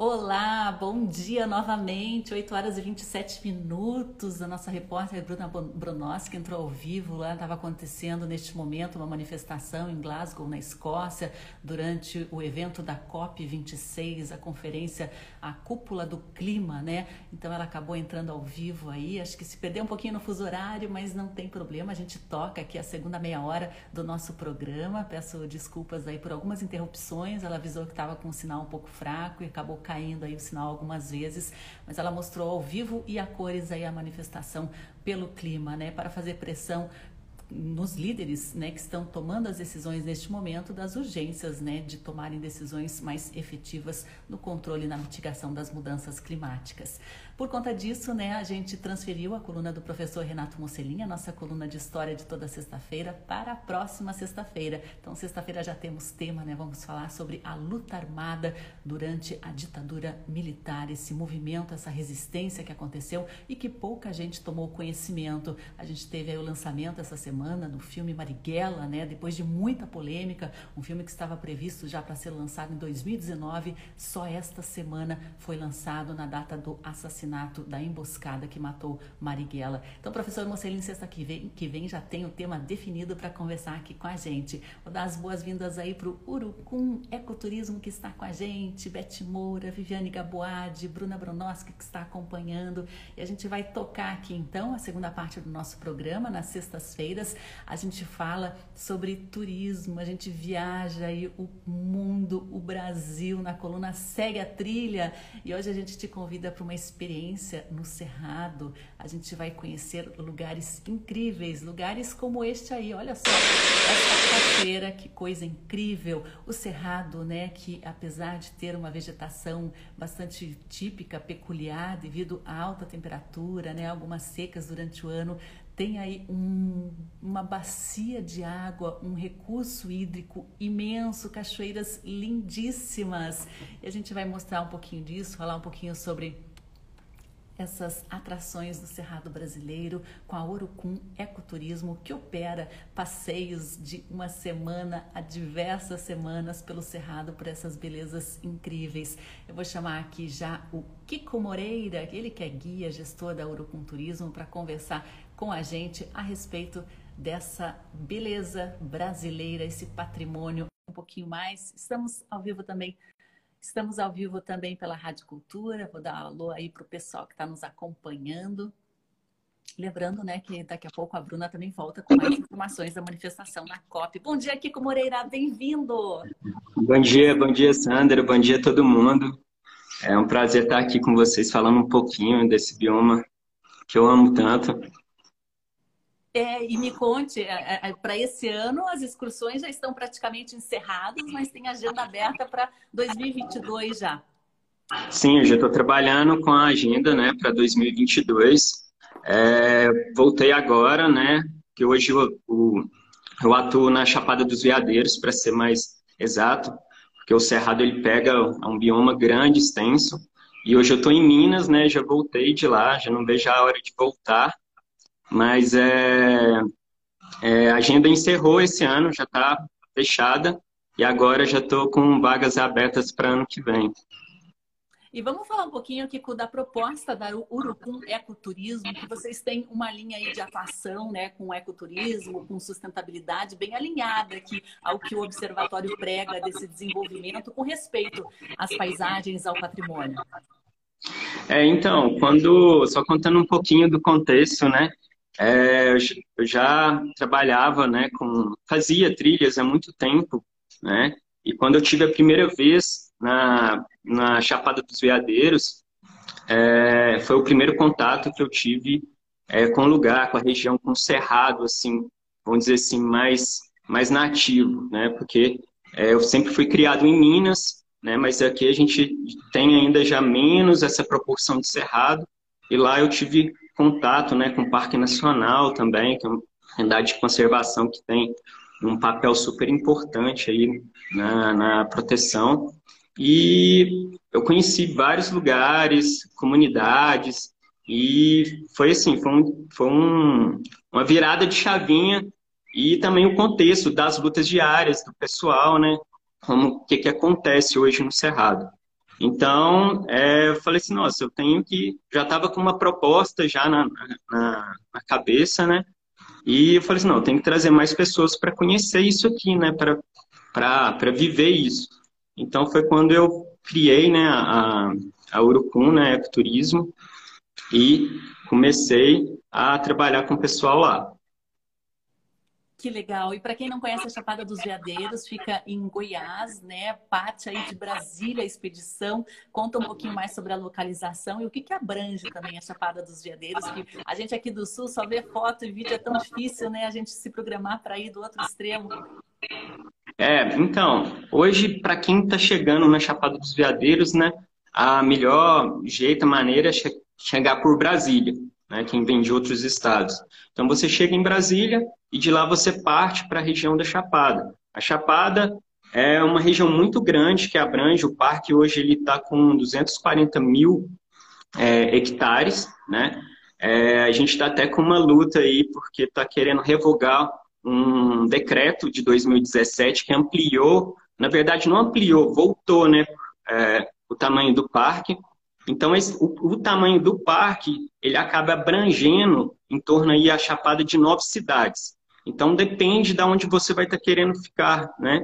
Olá, bom dia novamente, 8 horas e 27 minutos. A nossa repórter Bruna Bronoski entrou ao vivo lá, estava acontecendo neste momento uma manifestação em Glasgow, na Escócia, durante o evento da COP26, a conferência, a cúpula do clima, né? Então ela acabou entrando ao vivo aí, acho que se perdeu um pouquinho no fuso horário, mas não tem problema, a gente toca aqui a segunda meia hora do nosso programa. Peço desculpas aí por algumas interrupções, ela avisou que estava com um sinal um pouco fraco e acabou caindo aí o sinal algumas vezes, mas ela mostrou ao vivo e a cores aí a manifestação pelo clima, né, para fazer pressão nos líderes né, que estão tomando as decisões neste momento das urgências né, de tomarem decisões mais efetivas no controle e na mitigação das mudanças climáticas. Por conta disso, né, a gente transferiu a coluna do professor Renato Mocelin, a nossa coluna de história de toda sexta-feira, para a próxima sexta-feira. Então, sexta-feira já temos tema, né? Vamos falar sobre a luta armada durante a ditadura militar, esse movimento, essa resistência que aconteceu e que pouca gente tomou conhecimento. A gente teve aí o lançamento essa semana do filme Marighella, né? Depois de muita polêmica, um filme que estava previsto já para ser lançado em 2019, só esta semana foi lançado na data do assassinato assassinato da emboscada que matou Marighella. Então, professor Mocelin, sexta que vem, que vem já tem o tema definido para conversar aqui com a gente. Vou dar as boas-vindas aí para o Urucum Ecoturismo que está com a gente, Beth Moura, Viviane Gaboade, Bruna Bronoski que está acompanhando. E a gente vai tocar aqui então a segunda parte do nosso programa, nas sextas-feiras. A gente fala sobre turismo, a gente viaja aí o mundo, o Brasil na coluna Segue a Trilha. E hoje a gente te convida para uma experiência experiência no Cerrado. A gente vai conhecer lugares incríveis, lugares como este aí. Olha só, essa cachoeira, que coisa incrível. O Cerrado, né, que apesar de ter uma vegetação bastante típica, peculiar, devido à alta temperatura, né, algumas secas durante o ano, tem aí um, uma bacia de água, um recurso hídrico imenso, cachoeiras lindíssimas. E a gente vai mostrar um pouquinho disso, falar um pouquinho sobre essas atrações do Cerrado Brasileiro com a Orucum Ecoturismo, que opera passeios de uma semana a diversas semanas pelo Cerrado por essas belezas incríveis. Eu vou chamar aqui já o Kiko Moreira, ele que é guia, gestor da Orucum Turismo, para conversar com a gente a respeito dessa beleza brasileira, esse patrimônio um pouquinho mais. Estamos ao vivo também Estamos ao vivo também pela Rádio Cultura. Vou dar um alô aí para o pessoal que está nos acompanhando. Lembrando, né, que daqui a pouco a Bruna também volta com mais informações da manifestação na COP. Bom dia, Kiko Moreira, bem-vindo! Bom dia, bom dia, Sandra, bom dia todo mundo. É um prazer estar aqui com vocês falando um pouquinho desse bioma que eu amo tanto. É, e me conte, é, é, é para esse ano as excursões já estão praticamente encerradas, mas tem agenda aberta para 2022 já. Sim, eu já estou trabalhando com a agenda né, para 2022. É, voltei agora, né? Que hoje eu, eu, atuo na Chapada dos Veadeiros, para ser mais exato, porque o Cerrado ele pega um bioma grande, extenso. E hoje eu estou em Minas, né? Já voltei de lá, já não vejo a hora de voltar mas é, é, a agenda encerrou esse ano, já está fechada, e agora já estou com vagas abertas para ano que vem. E vamos falar um pouquinho aqui da proposta da Urucum Ecoturismo, que vocês têm uma linha aí de atuação né, com ecoturismo, com sustentabilidade bem alinhada aqui ao que o Observatório prega desse desenvolvimento com respeito às paisagens, ao patrimônio. É, então, quando só contando um pouquinho do contexto, né? É, eu já trabalhava, né, com fazia trilhas há muito tempo, né? E quando eu tive a primeira vez na, na Chapada dos Veadeiros, é, foi o primeiro contato que eu tive é, com o lugar, com a região, com o cerrado, assim, vamos dizer assim, mais mais nativo, né? Porque é, eu sempre fui criado em Minas, né? Mas aqui a gente tem ainda já menos essa proporção de cerrado. E lá eu tive contato né, com o Parque Nacional também, que é uma unidade de conservação que tem um papel super importante aí na, na proteção. E eu conheci vários lugares, comunidades, e foi assim, foi, um, foi um, uma virada de chavinha e também o contexto das lutas diárias do pessoal, né? Como o que, que acontece hoje no Cerrado. Então, é, eu falei assim, nossa, eu tenho que... Já estava com uma proposta já na, na, na, cabeça, né? E eu falei assim, não, eu tenho que trazer mais pessoas para conhecer isso aqui, né? Para viver isso. Então, foi quando eu criei né, a, a Urucum, né, Ecoturismo, e comecei a trabalhar com o pessoal lá. Que legal. E para quem não conhece a Chapada dos Veadeiros, fica em Goiás, né? Parte aí de Brasília, a expedição. Conta um pouquinho mais sobre a localização e o que, que abrange também a Chapada dos Veadeiros, que a gente aqui do Sul só vê foto e vídeo, é tão difícil, né? A gente se programar para ir do outro extremo. É, então, hoje, para quem está chegando na Chapada dos Veadeiros, né? A melhor jeito, maneira é chegar por Brasília né, quem vem de outros estados. Então você chega em Brasília e de lá você parte para a região da Chapada. A Chapada é uma região muito grande que abrange o parque. Hoje ele está com 240 mil é, hectares, né? É, a gente está até com uma luta aí porque está querendo revogar um decreto de 2017 que ampliou, na verdade não ampliou, voltou, né? É, o tamanho do parque então, esse, o, o, tamanho do parque, ele acaba abrangendo em torno aí a chapada de nove cidades. Então, depende de onde você vai estar tá querendo ficar, né?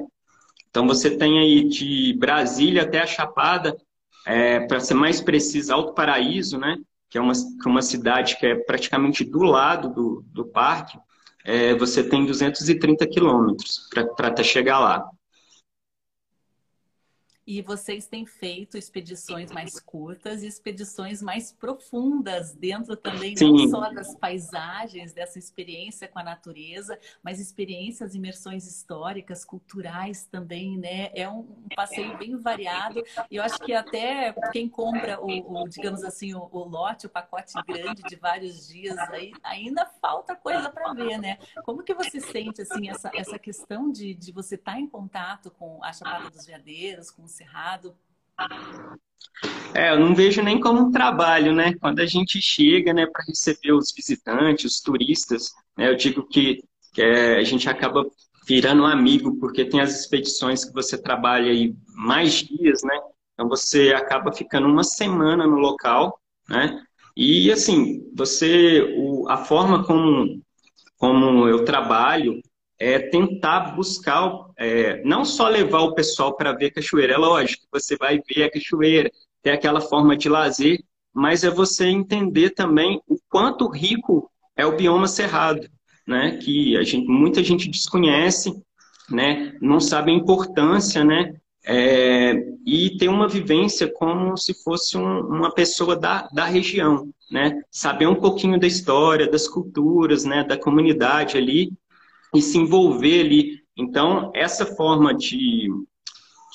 Então, você tem aí de Brasília até a Chapada, é, para ser mais preciso, Alto Paraíso, né? Que é uma, é uma cidade que é praticamente do lado do, do parque. É, você tem 230 quilômetros para até chegar lá. E vocês têm feito expedições mais curtas e expedições mais profundas, dentro também Sim. não só das paisagens, dessa experiência com a natureza, mas experiências, imersões históricas, culturais também, né? É um passeio bem variado. E eu acho que até quem compra o, o digamos assim, o, o, lote, o pacote grande de vários dias, aí, ainda falta coisa para ver, né? Como que você sente, assim, essa, essa questão de, de você estar tá em contato com a Chapada dos Veadeiros, com Cerrado? É, eu não vejo nem como um trabalho, né? Quando a gente chega, né, para receber os visitantes, os turistas, né, eu digo que, que é, a gente acaba virando um amigo, porque tem as expedições que você trabalha aí mais dias, né? Então você acaba ficando uma semana no local, né? E assim, você, o, a forma como, como eu trabalho é tentar buscar, é, não só levar o pessoal para ver cachoeira, é lógico, você vai ver a cachoeira, tem aquela forma de lazer, mas é você entender também o quanto rico é o bioma cerrado, né? Que a gente, muita gente desconhece, né? Não sabe a importância, né? É, e ter uma vivência como se fosse um, uma pessoa da, da região, né? Saber um pouquinho da história, das culturas, né? Da comunidade ali e se envolver ali. Então, essa forma de,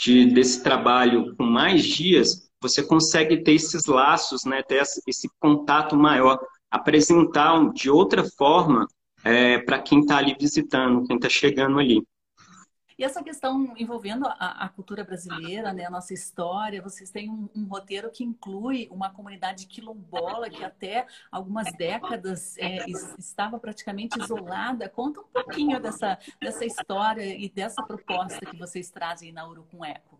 de desse trabalho com mais dias, você consegue ter esses laços, né, ter esse contato maior, apresentar de outra forma é, para quem está ali visitando, quem está chegando ali. E essa questão envolvendo a, a cultura brasileira, né, a nossa história, vocês têm um, um, roteiro que inclui uma comunidade quilombola que até algumas décadas é, estava praticamente isolada. Conta um pouquinho dessa, dessa história e dessa proposta que vocês trazem na Urucum Eco.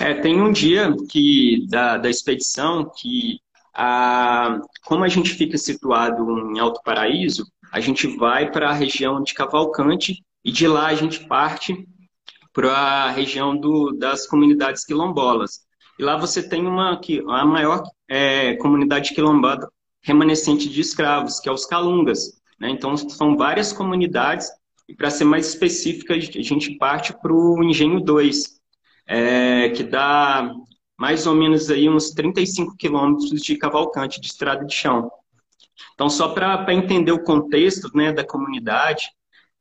É, tem um dia que da, da expedição que a, como a gente fica situado em Alto Paraíso, a gente vai para a região de Cavalcante e de lá a gente parte para a região do, das comunidades quilombolas. E lá você tem uma a maior é, comunidade quilombola remanescente de escravos, que é os Calungas. Né? Então, são várias comunidades, e para ser mais específica, a gente parte para o Engenho 2, é, que dá mais ou menos aí uns 35 quilômetros de Cavalcante, de estrada de chão. Então, só para entender o contexto né, da comunidade,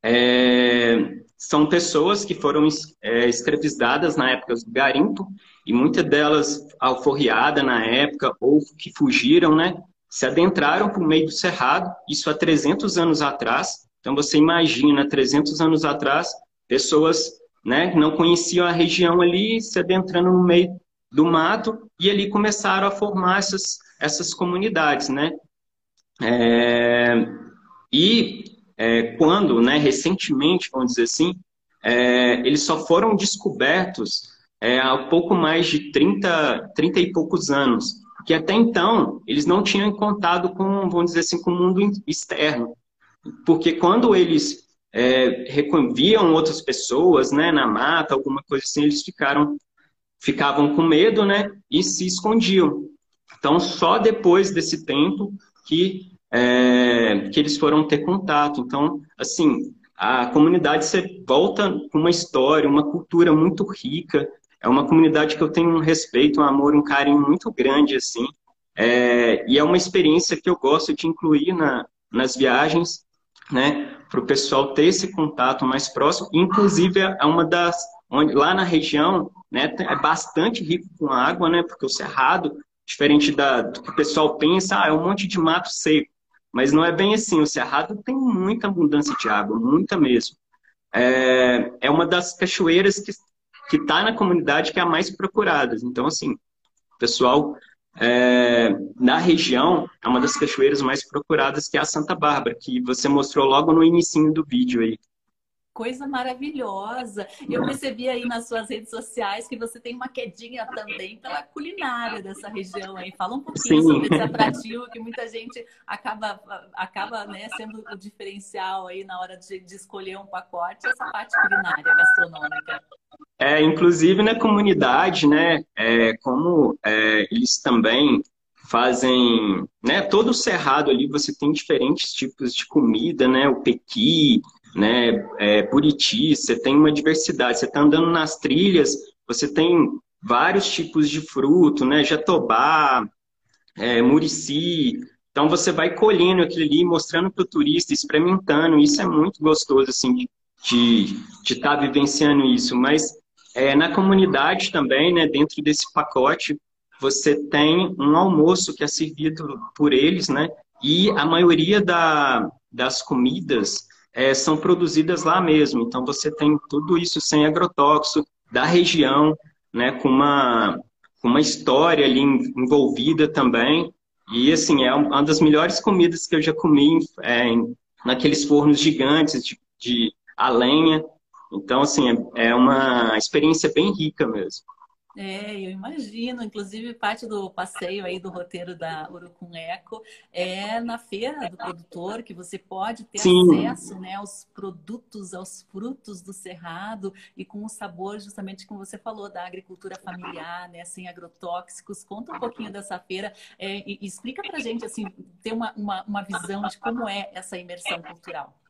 é, são pessoas que foram é, escravizadas na época do garimpo, e muitas delas alforriadas na época, ou que fugiram, né? Se adentraram por meio do cerrado, isso há 300 anos atrás. Então você imagina, 300 anos atrás, pessoas né, que não conheciam a região ali, se adentrando no meio do mato, e ali começaram a formar essas, essas comunidades, né? É, e é, quando, né, recentemente, vamos dizer assim, é, eles só foram descobertos é, há pouco mais de 30, 30 e poucos anos, que até então eles não tinham contato com, vamos dizer assim, com o mundo externo. Porque quando eles é, viam outras pessoas né, na mata, alguma coisa assim, eles ficaram, ficavam com medo né, e se escondiam. Então, só depois desse tempo que, é, que eles foram ter contato. Então, assim, a comunidade você volta com uma história, uma cultura muito rica. É uma comunidade que eu tenho um respeito, um amor, um carinho muito grande, assim. É, e é uma experiência que eu gosto de incluir na, nas viagens, né? Para o pessoal ter esse contato mais próximo. Inclusive, é uma das... Onde, lá na região, né, é bastante rico com água, né? Porque o Cerrado Diferente da, do que o pessoal pensa, ah, é um monte de mato seco. Mas não é bem assim. O Cerrado tem muita abundância de água, muita mesmo. É, é uma das cachoeiras que que está na comunidade que é a mais procurada. Então, assim, pessoal é, na região é uma das cachoeiras mais procuradas, que é a Santa Bárbara, que você mostrou logo no início do vídeo aí coisa maravilhosa. Eu percebi aí nas suas redes sociais que você tem uma quedinha também pela culinária dessa região aí. Fala um pouquinho Sim. sobre esse atrativo que muita gente acaba, acaba né, sendo o diferencial aí na hora de, de escolher um pacote, essa parte culinária gastronômica. É, inclusive na comunidade, né, é, como é, eles também fazem, né, todo o cerrado ali você tem diferentes tipos de comida, né, o pequi, né? É, Buriti, você tem uma diversidade. Você está andando nas trilhas, você tem vários tipos de fruto, né? Jatobá, é, murici. Então você vai colhendo aquilo ali, mostrando para o turista, experimentando. Isso é muito gostoso, assim, de estar tá vivenciando isso. Mas é, na comunidade também, né? Dentro desse pacote, você tem um almoço que é servido por eles, né? E a maioria da, das comidas é, são produzidas lá mesmo. Então você tem tudo isso sem agrotóxico, da região, né, com uma, com uma história ali envolvida também. E assim, é uma das melhores comidas que eu já comi é, naqueles fornos gigantes de, de a lenha. Então, assim, é, é uma experiência bem rica mesmo. É, eu imagino. Inclusive, parte do passeio aí do roteiro da Urucum Eco é na feira do produtor, que você pode ter Sim. acesso né, aos produtos, aos frutos do cerrado e com o sabor, justamente como você falou, da agricultura familiar, né, sem agrotóxicos. Conta um pouquinho dessa feira é, e, e explica pra gente, assim, ter uma, uma, uma visão de como é essa imersão cultural.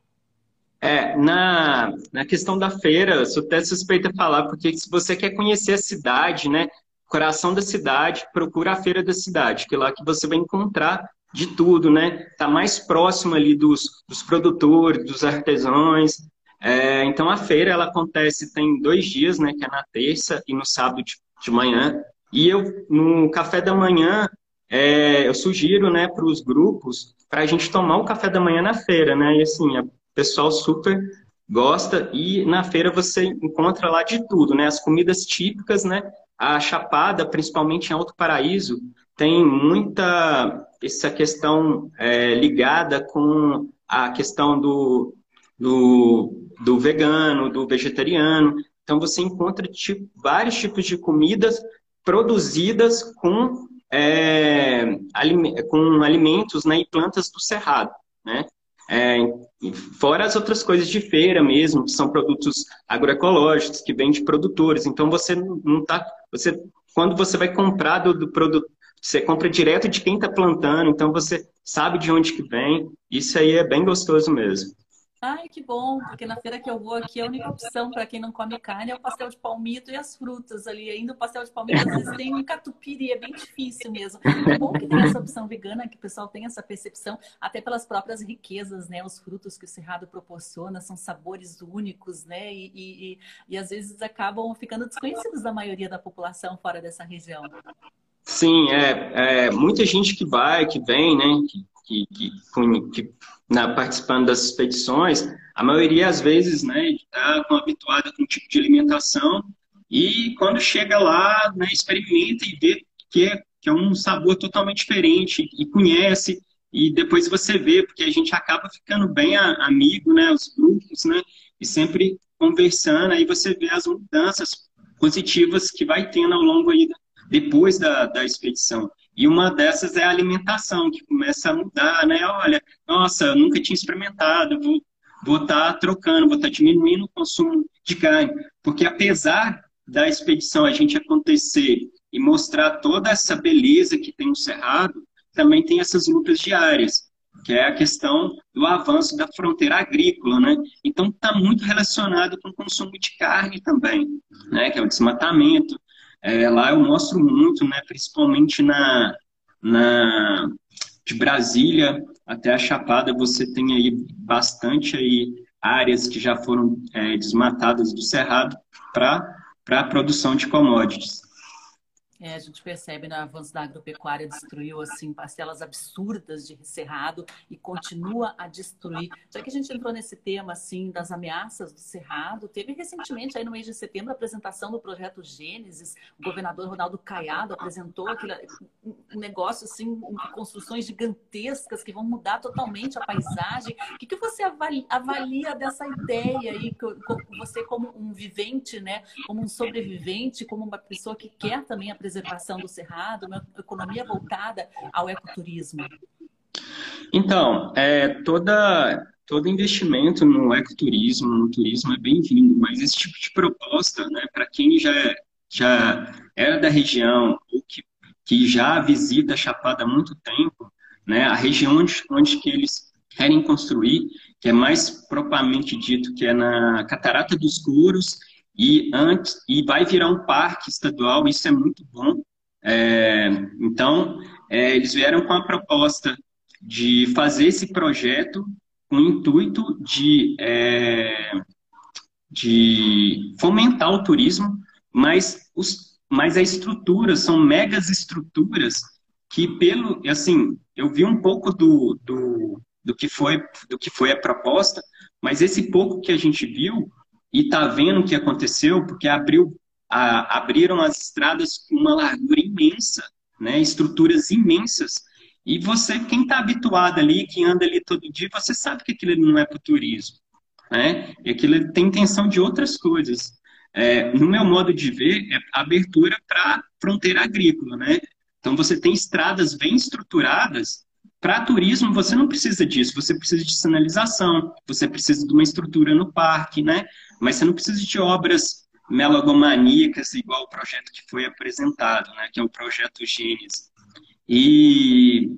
É, na, na questão da feira, sou até suspeita a falar, porque se você quer conhecer a cidade, né, coração da cidade, procura a feira da cidade, que é lá que você vai encontrar de tudo, né? Tá mais próximo ali dos, dos produtores, dos artesãos. É, então a feira ela acontece tem dois dias, né? Que é na terça e no sábado de, de manhã. E eu no café da manhã é, eu sugiro, né, para os grupos para a gente tomar o café da manhã na feira, né? E assim o pessoal super gosta e na feira você encontra lá de tudo, né? As comidas típicas, né? A Chapada, principalmente em Alto Paraíso, tem muita essa questão é, ligada com a questão do, do, do, vegano, do vegetariano. Então você encontra tipo, vários tipos de comidas produzidas com, é, com alimentos né, e plantas do cerrado. Né? É, fora as outras coisas de feira mesmo, que são produtos agroecológicos, que vêm de produtores. Então você não está. Você, quando você vai comprar do, do produto, você compra direto de quem está plantando, então você sabe de onde que vem. Isso aí é bem gostoso mesmo. Ai, que bom, porque na feira que eu vou aqui, a única opção para quem não come carne é o pastel de palmito e as frutas ali. Ainda o pastel de palmito, às vezes tem um catupiry, é bem difícil mesmo. É bom que tem essa opção vegana, que o pessoal tem essa percepção, até pelas próprias riquezas, né? Os frutos que o Cerrado proporciona são sabores únicos, né? E, e, e, e às vezes acabam ficando desconhecidos da maioria da população fora dessa região. Sim, é, é muita gente que vai, que vem, né? Que, que, que, que na, participando das expedições, a maioria, às vezes, né, está habituada com um tipo de alimentação e quando chega lá, né, experimenta e vê que é, que é um sabor totalmente diferente e conhece e depois você vê, porque a gente acaba ficando bem amigo, né, os grupos, né, e sempre conversando, aí você vê as mudanças positivas que vai tendo ao longo aí, depois da, da expedição. E uma dessas é a alimentação, que começa a mudar, né? Olha, nossa, eu nunca tinha experimentado, vou estar tá trocando, vou estar tá diminuindo o consumo de carne. Porque apesar da expedição a gente acontecer e mostrar toda essa beleza que tem no Cerrado, também tem essas lutas diárias, que é a questão do avanço da fronteira agrícola, né? Então está muito relacionado com o consumo de carne também, né? Que é o desmatamento. É, lá eu mostro muito, né? Principalmente na, na de Brasília até a Chapada, você tem aí bastante aí áreas que já foram é, desmatadas do cerrado para a produção de commodities. É, a gente percebe no avanço da agropecuária destruiu assim parcelas absurdas de cerrado e continua a destruir. Já que a gente entrou nesse tema assim das ameaças do cerrado, teve recentemente aí no mês de setembro a apresentação do projeto Gênesis. O governador Ronaldo Caiado apresentou aquele, um negócio assim, construções gigantescas que vão mudar totalmente a paisagem. O que, que você avalia, avalia dessa ideia aí, você como um vivente, né, como um sobrevivente, como uma pessoa que quer também apresentar preservação do cerrado, uma economia voltada ao ecoturismo? Então, é, toda, todo investimento no ecoturismo, no turismo é bem-vindo, mas esse tipo de proposta, né, para quem já, já era da região ou que, que já visita a Chapada há muito tempo, né, a região onde, onde que eles querem construir, que é mais propriamente dito que é na Catarata dos Couros e antes e vai virar um parque estadual, isso é muito bom. É, então, é, eles vieram com a proposta de fazer esse projeto com o intuito de, é, de fomentar o turismo, mas, os, mas a estrutura são megas estruturas que, pelo assim, eu vi um pouco do, do, do, que foi, do que foi a proposta, mas esse pouco que a gente viu e está vendo o que aconteceu, porque abriu, a, abriram as estradas com uma largura imensa, né, estruturas imensas. E você, quem está habituado ali, que anda ali todo dia, você sabe que aquilo não é para o turismo. Né? E aquilo tem intenção de outras coisas. É, no meu modo de ver, é abertura para fronteira agrícola. Né? Então, você tem estradas bem estruturadas. Para turismo, você não precisa disso. Você precisa de sinalização, você precisa de uma estrutura no parque, né? Mas você não precisa de obras melogomaníacas igual o projeto que foi apresentado, né, que é o projeto Gênesis. E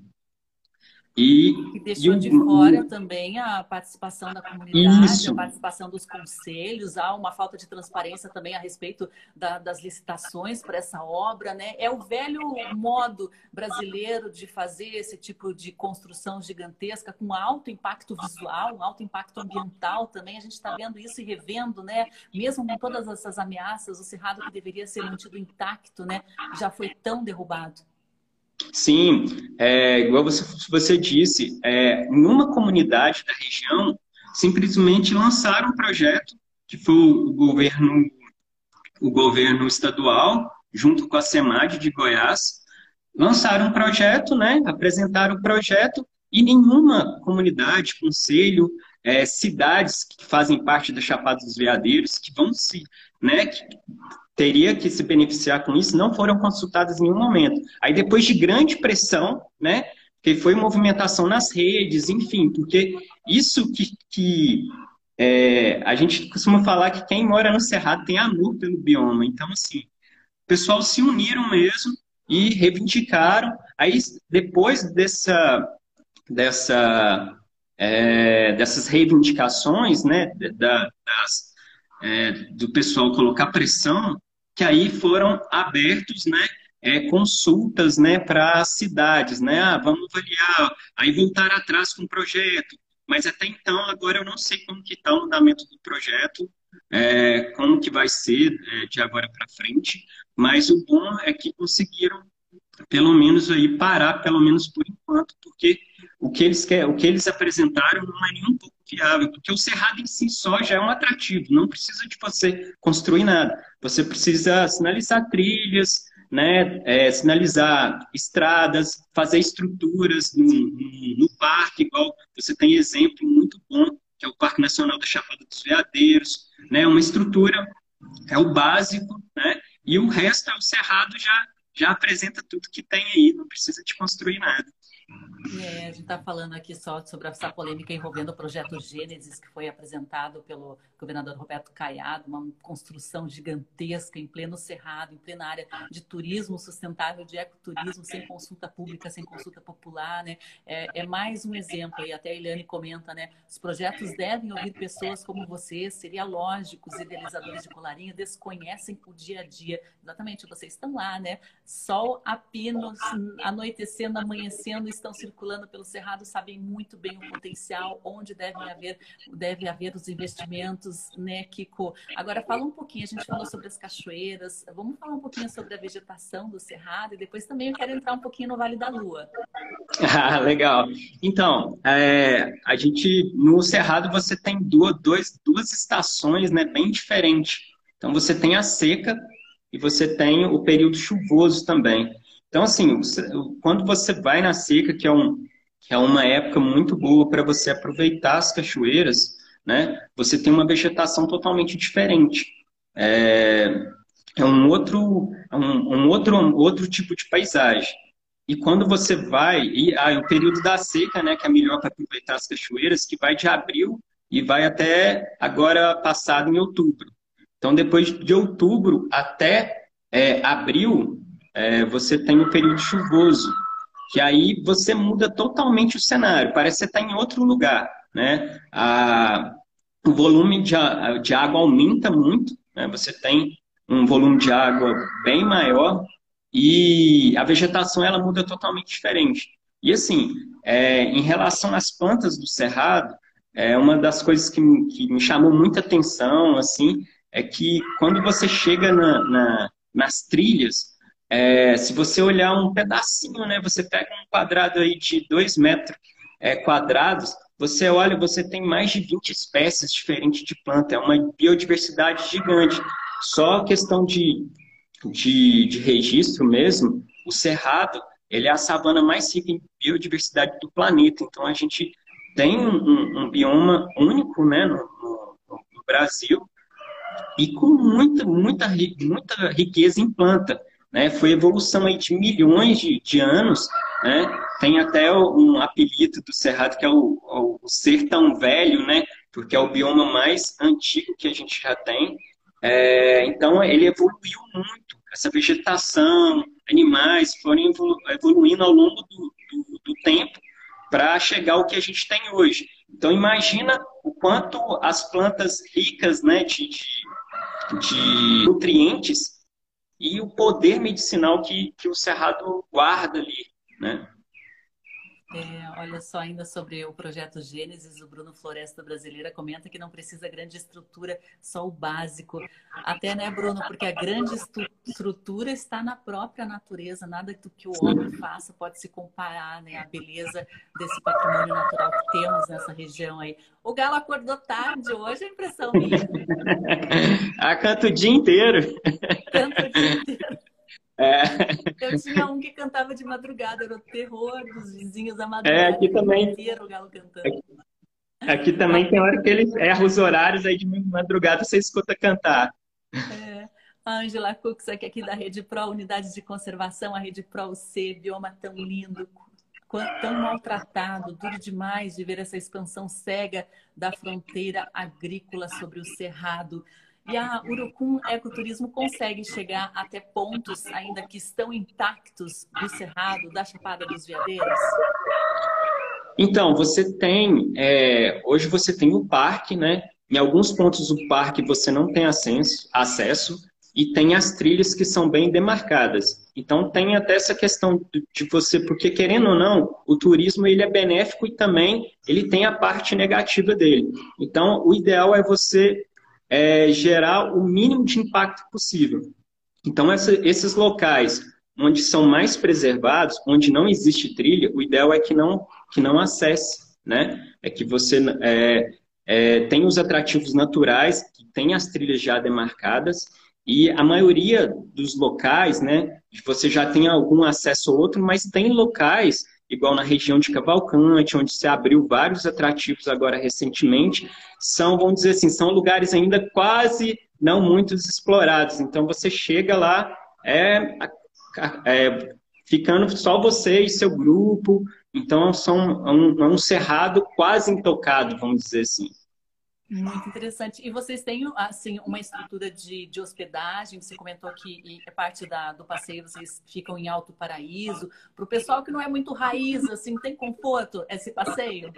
e, e deixou e de fora também a participação da comunidade, isso. a participação dos conselhos, há uma falta de transparência também a respeito da, das licitações para essa obra, né? É o velho modo brasileiro de fazer esse tipo de construção gigantesca com alto impacto visual, alto impacto ambiental também. A gente está vendo isso e revendo, né? Mesmo com todas essas ameaças, o cerrado que deveria ser mantido intacto, né? Já foi tão derrubado. Sim, é, igual você, você disse, é, em uma comunidade da região, simplesmente lançaram um projeto que foi o governo, o governo estadual, junto com a SEMAD de Goiás, lançaram um projeto, né, apresentaram o projeto, e nenhuma comunidade, conselho, é, cidades que fazem parte da Chapada dos Veadeiros, que vão se, né, que teria que se beneficiar com isso, não foram consultadas em nenhum momento. Aí depois de grande pressão, né, que foi movimentação nas redes, enfim, porque isso que, que é, a gente costuma falar que quem mora no Cerrado tem amor pelo bioma. Então, assim, o pessoal se uniram mesmo e reivindicaram. Aí, depois dessa, dessa, é, dessas reivindicações, né, da, das, é, do pessoal colocar pressão, que aí foram abertos, né, é, consultas, né, para as cidades, né, ah, vamos avaliar, aí voltar atrás com o projeto, mas até então, agora eu não sei como que está o andamento do projeto, é, como que vai ser é, de agora para frente, mas o bom é que conseguiram, pelo menos aí, parar, pelo menos por enquanto, porque o que eles, quer, o que eles apresentaram não é nem um pouco porque o cerrado em si só já é um atrativo, não precisa de você construir nada. Você precisa sinalizar trilhas, né, é, sinalizar estradas, fazer estruturas no, no, no, parque, igual você tem exemplo muito bom, que é o Parque Nacional da Chapada dos Veadeiros, né, uma estrutura é o básico, né? E o resto é o cerrado já já apresenta tudo que tem aí, não precisa de construir nada. É, a gente está falando aqui só sobre essa polêmica envolvendo o projeto Gênesis, que foi apresentado pelo governador Roberto Caiado, uma construção gigantesca em pleno cerrado, em plena área de turismo sustentável, de ecoturismo, sem consulta pública, sem consulta popular. Né? É, é mais um exemplo, e até a Eliane comenta, né? os projetos devem ouvir pessoas como você, seria lógico, os idealizadores de colarinho desconhecem o dia a dia. Exatamente, vocês estão lá, né? Sol a pinos, anoitecendo, amanhecendo, estão circulando pelo Cerrado sabem muito bem o potencial, onde devem haver, deve haver os investimentos, né, Kiko? Agora, fala um pouquinho, a gente falou sobre as cachoeiras, vamos falar um pouquinho sobre a vegetação do Cerrado e depois também eu quero entrar um pouquinho no Vale da Lua. Ah, legal. Então, é, a gente, no Cerrado você tem duas, duas estações, né, bem diferentes. Então, você tem a seca e você tem o período chuvoso também. Então, assim, quando você vai na seca, que é, um, que é uma época muito boa para você aproveitar as cachoeiras, né? Você tem uma vegetação totalmente diferente. É, é um outro, é um, um, outro, outro tipo de paisagem. E quando você vai, e ah, o período da seca, né, que é melhor para aproveitar as cachoeiras, que vai de abril e vai até agora passado em outubro. Então, depois de outubro até é, abril, é, você tem o período chuvoso, que aí você muda totalmente o cenário, parece que você está em outro lugar. Né? A, o volume de, de água aumenta muito, né? você tem um volume de água bem maior e a vegetação ela muda totalmente diferente. E assim, é, em relação às plantas do cerrado, é uma das coisas que, que me chamou muita atenção, assim, é que quando você chega na, na, nas trilhas, é, se você olhar um pedacinho, né, você pega um quadrado aí de 2 metros é, quadrados, você olha, você tem mais de 20 espécies diferentes de planta, é uma biodiversidade gigante. Só questão de, de, de registro mesmo, o Cerrado, ele é a savana mais rica em biodiversidade do planeta, então a gente tem um, um bioma único né, no, no, no Brasil e com muita, muita, muita riqueza em planta né? Foi evolução aí de milhões de, de anos, né? Tem até um apelido do Cerrado que é o, o, o ser tão velho, né? Porque é o bioma mais antigo que a gente já tem. É, então ele evoluiu muito. Essa vegetação, animais foram evolu evoluindo ao longo do, do, do tempo para chegar ao que a gente tem hoje. Então imagina o quanto as plantas ricas né, de, de, de nutrientes e o poder medicinal que, que o Cerrado guarda ali, né? É, olha só, ainda sobre o projeto Gênesis, o Bruno Floresta Brasileira comenta que não precisa grande estrutura, só o básico. Até, né, Bruno? Porque a grande estrutura está na própria natureza, nada do que o homem faça pode se comparar, né? A beleza desse patrimônio natural que temos nessa região aí. O Galo acordou tarde hoje, é impressão minha. ah, canta o dia inteiro. Canta o dia inteiro. É. Eu tinha um que cantava de madrugada, era o terror dos vizinhos da madrugada. É, aqui também. o galo cantando. Aqui, aqui também tem hora que eles erram os horários, aí de madrugada você escuta cantar. É. A Angela Cux, aqui, aqui da Rede Pro, Unidades de Conservação, a Rede Pro C, bioma tão lindo, tão maltratado, duro demais de ver essa expansão cega da fronteira agrícola sobre o cerrado. E a Urucum Ecoturismo consegue chegar até pontos ainda que estão intactos do Cerrado, da Chapada dos Veadeiros? Então, você tem, é, hoje você tem o parque, né? Em alguns pontos do parque você não tem acesso, acesso e tem as trilhas que são bem demarcadas. Então tem até essa questão de você, porque querendo ou não, o turismo ele é benéfico e também ele tem a parte negativa dele. Então o ideal é você é, gerar o mínimo de impacto possível. Então, essa, esses locais onde são mais preservados, onde não existe trilha, o ideal é que não, que não acesse, né? É que você é, é, tem os atrativos naturais, que tem as trilhas já demarcadas, e a maioria dos locais, né, você já tem algum acesso ou outro, mas tem locais igual na região de Cavalcante, onde se abriu vários atrativos agora recentemente, são, vamos dizer assim, são lugares ainda quase não muitos explorados. Então você chega lá, é, é ficando só você e seu grupo. Então são é um, é um cerrado quase intocado, vamos dizer assim. Muito interessante. E vocês têm, assim, uma estrutura de, de hospedagem? Você comentou que é parte da, do passeio vocês ficam em Alto Paraíso. Para o pessoal que não é muito raiz, assim, tem conforto esse passeio?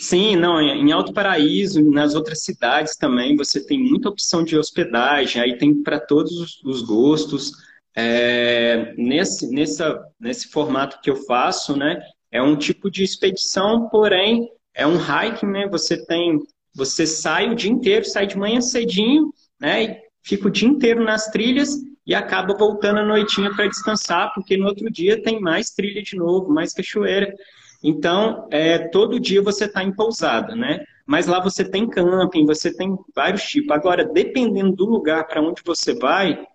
Sim, não, em Alto Paraíso, nas outras cidades também, você tem muita opção de hospedagem, aí tem para todos os gostos. É, nesse, nessa, nesse formato que eu faço, né, é um tipo de expedição, porém, é um hiking, né, você tem você sai o dia inteiro, sai de manhã cedinho, né? E fica o dia inteiro nas trilhas e acaba voltando à noitinha para descansar, porque no outro dia tem mais trilha de novo, mais cachoeira. Então, é, todo dia você está em pousada, né? Mas lá você tem camping, você tem vários tipos. Agora, dependendo do lugar para onde você vai,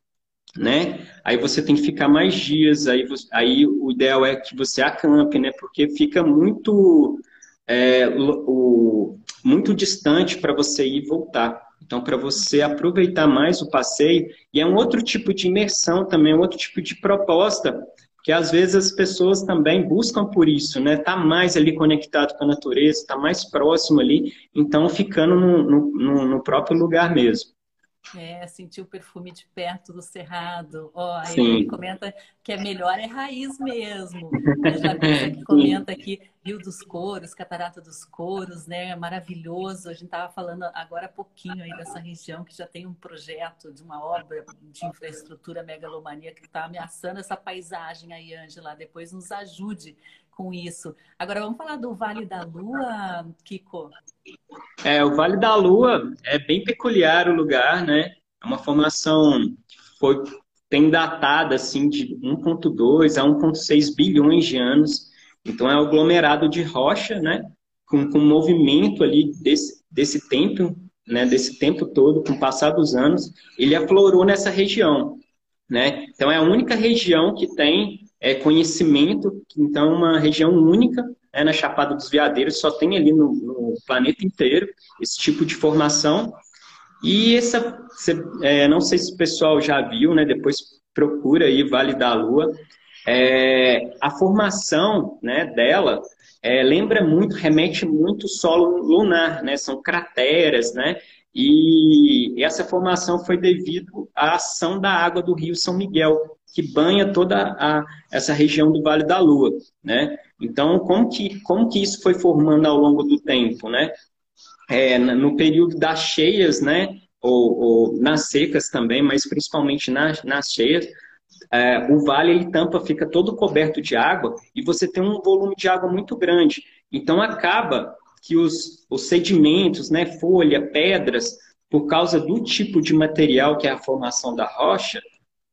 né? Aí você tem que ficar mais dias. Aí, aí o ideal é que você acampe, né? Porque fica muito é, o, muito distante para você ir e voltar. Então, para você aproveitar mais o passeio, e é um outro tipo de imersão também, um outro tipo de proposta, que às vezes as pessoas também buscam por isso, né? Tá mais ali conectado com a natureza, tá mais próximo ali, então ficando no, no, no próprio lugar mesmo. É, sentir o perfume de perto do cerrado. Ó, oh, ele comenta que é melhor é raiz mesmo. já que comenta aqui Rio dos Couros, Catarata dos Couros, né? É maravilhoso. A gente estava falando agora há pouquinho aí dessa região que já tem um projeto de uma obra de infraestrutura megalomaníaca que está ameaçando essa paisagem aí, Ângela. Depois nos ajude com isso. Agora vamos falar do Vale da Lua, Kiko. É, o Vale da Lua é bem peculiar o lugar, né? É uma formação que foi tem datada assim de 1.2 a 1.6 bilhões de anos. Então é um aglomerado de rocha, né? Com, com movimento ali desse, desse tempo, né? Desse tempo todo, com o passar dos anos, ele aflorou nessa região, né? Então é a única região que tem é, conhecimento, então é uma região única né, na Chapada dos Veadeiros, só tem ali no, no, planeta inteiro esse tipo de formação. E essa, é, não sei se o pessoal já viu, né, depois procura aí Vale da Lua, é, a formação né, dela é, lembra muito, remete muito solo lunar, né, são crateras, né, e essa formação foi devido à ação da água do rio São Miguel, que banha toda a, essa região do Vale da Lua, né? Então, como que, como que isso foi formando ao longo do tempo, né? É, no período das cheias, né? Ou, ou, nas secas também, mas principalmente nas, nas cheias, é, o vale ele tampa, fica todo coberto de água e você tem um volume de água muito grande. Então acaba que os, os sedimentos, né, folha, pedras, por causa do tipo de material que é a formação da rocha,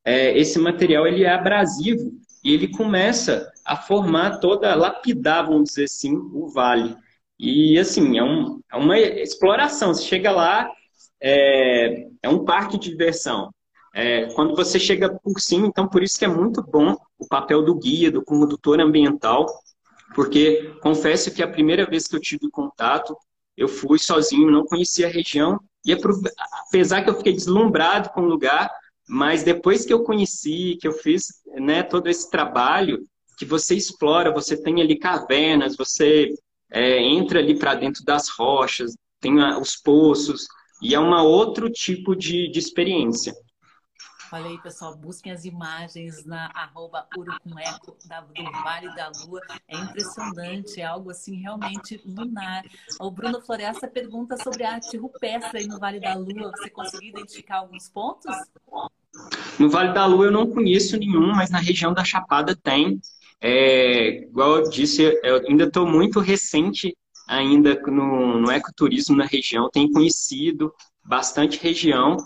é, esse material ele é abrasivo e ele começa a formar toda, lapidar, vamos dizer assim, o vale. E assim, é, um, é uma exploração. Você chega lá, é, é um parque de diversão. É, quando você chega por cima, então por isso que é muito bom o papel do guia, do condutor ambiental, porque confesso que a primeira vez que eu tive contato, eu fui sozinho, não conhecia a região, e apesar que eu fiquei deslumbrado com o lugar, mas depois que eu conheci, que eu fiz né, todo esse trabalho, que você explora, você tem ali cavernas, você é, entra ali para dentro das rochas, tem os poços, e é um outro tipo de, de experiência. Olha aí, pessoal, busquem as imagens na arroba Urucumeco do Vale da Lua. É impressionante, é algo assim realmente lunar. O Bruno Floresta pergunta sobre a arte rupestre aí no Vale da Lua. Você conseguiu identificar alguns pontos? No Vale da Lua eu não conheço nenhum, mas na região da Chapada tem. É, igual eu disse, eu ainda estou muito recente ainda no, no ecoturismo na região, tenho conhecido bastante região,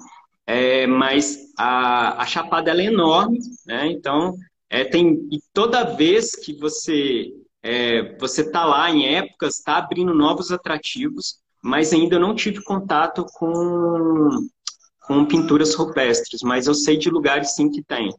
é, mas a, a Chapada é enorme, né? Então, é, tem, e toda vez que você é, você está lá em épocas, está abrindo novos atrativos, mas ainda não tive contato com com pinturas rupestres, mas eu sei de lugares sim que tem.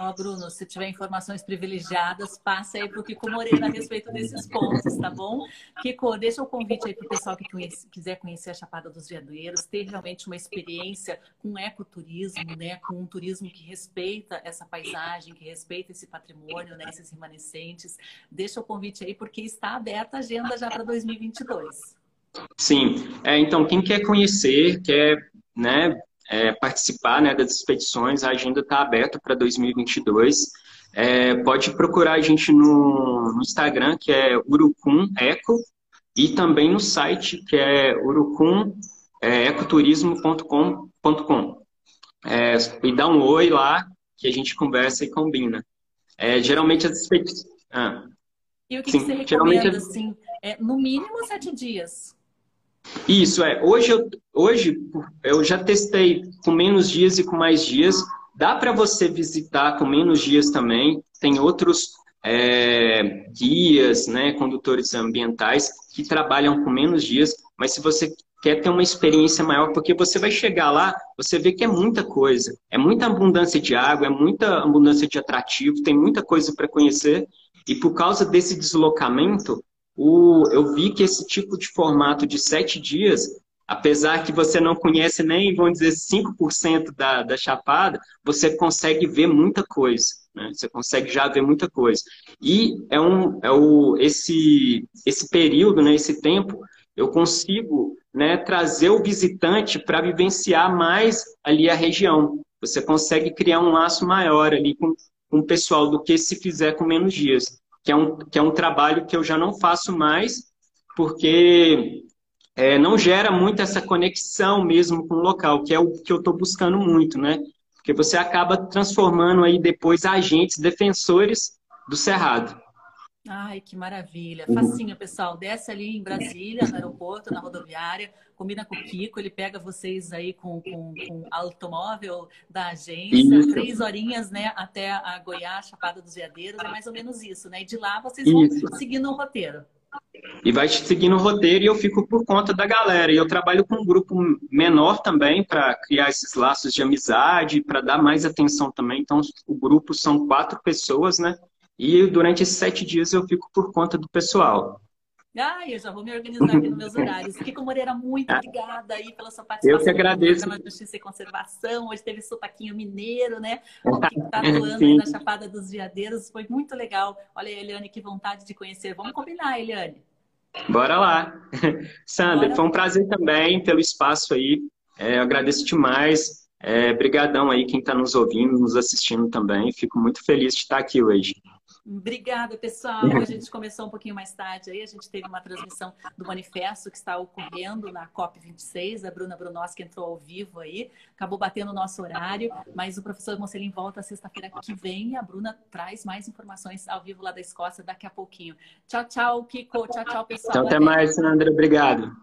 Ó, Bruno, se tiver informações privilegiadas, passe aí para o Kiko Moreira a respeito desses pontos, tá bom? Kiko, deixa o convite aí para o pessoal que conhece, quiser conhecer a Chapada dos Veadeiros, ter realmente uma experiência com ecoturismo, né? Com um turismo que respeita essa paisagem, que respeita esse patrimônio, né? Esses remanescentes. Deixa o convite aí, porque está aberta a agenda já para 2022. Sim, é, então quem quer conhecer, quer né, é, participar né, das expedições, a agenda está aberta para 2022. É, pode procurar a gente no, no, Instagram, que é Urucum Eco, e também no site, que é urucumecoturismo.com.com. É, e dá um oi lá, que a gente conversa e combina. É, geralmente as expedições... Ah, e o que, sim, que você recomenda, assim, é, no mínimo sete dias? Isso, é. Hoje eu, hoje eu já testei com menos dias e com mais dias. Dá para você visitar com menos dias também. Tem outros é, guias, né, condutores ambientais que trabalham com menos dias. Mas se você quer ter uma experiência maior, porque você vai chegar lá, você vê que é muita coisa. É muita abundância de água, é muita abundância de atrativo, tem muita coisa para conhecer. E por causa desse deslocamento, o, eu vi que esse tipo de formato de sete dias, apesar que você não conhece nem, vamos dizer, 5% da, da chapada, você consegue ver muita coisa. Né? Você consegue já ver muita coisa. E é, um, é o, esse, esse período, né, esse tempo, eu consigo né, trazer o visitante para vivenciar mais ali a região. Você consegue criar um laço maior ali com, com o pessoal do que se fizer com menos dias que é um, que é um trabalho que eu já não faço mais, porque é, não gera muito essa conexão mesmo com o local, que é o que eu estou buscando muito, né? Porque você acaba transformando aí depois agentes defensores do Cerrado. Ai, que maravilha. Facinho, pessoal. Desce ali em Brasília, no aeroporto, na rodoviária, combina com o Kiko, ele pega vocês aí com, com, com automóvel da agência, isso. três horinhas, né, até a Goiás, Chapada dos Veadeiros, é mais ou menos isso, né? E de lá vocês vão isso. seguindo o roteiro. E vai seguindo o roteiro e eu fico por conta da galera. E eu trabalho com um grupo menor também para criar esses laços de amizade, para dar mais atenção também. Então, o grupo são quatro pessoas, né? E durante esses sete dias eu fico por conta do pessoal. Ah, eu já vou me organizar aqui nos meus horários. Kiko Moreira, muito obrigada aí pela sua participação. Eu que agradeço. Na Justiça e Conservação. Hoje teve sotaquinho mineiro, né? O que está atuando aí na Chapada dos Veadeiros. Foi muito legal. Olha, Eliane, que vontade de conhecer. Vamos combinar, Eliane. Bora lá. Sandra, Bora. foi um prazer também pelo espaço aí. É, eu agradeço demais. É, brigadão aí quem está nos ouvindo, nos assistindo também. Fico muito feliz de estar aqui hoje. Obrigada, pessoal. A gente começou um pouquinho mais tarde aí. A gente teve uma transmissão do manifesto que está ocorrendo na COP26. A Bruna Brunoski entrou ao vivo aí, acabou batendo o nosso horário, mas o professor Mocelin volta sexta-feira que vem e a Bruna traz mais informações ao vivo lá da Escócia daqui a pouquinho. Tchau, tchau, Kiko. Tchau, tchau, pessoal. Então, até mais, Sandra. Obrigado.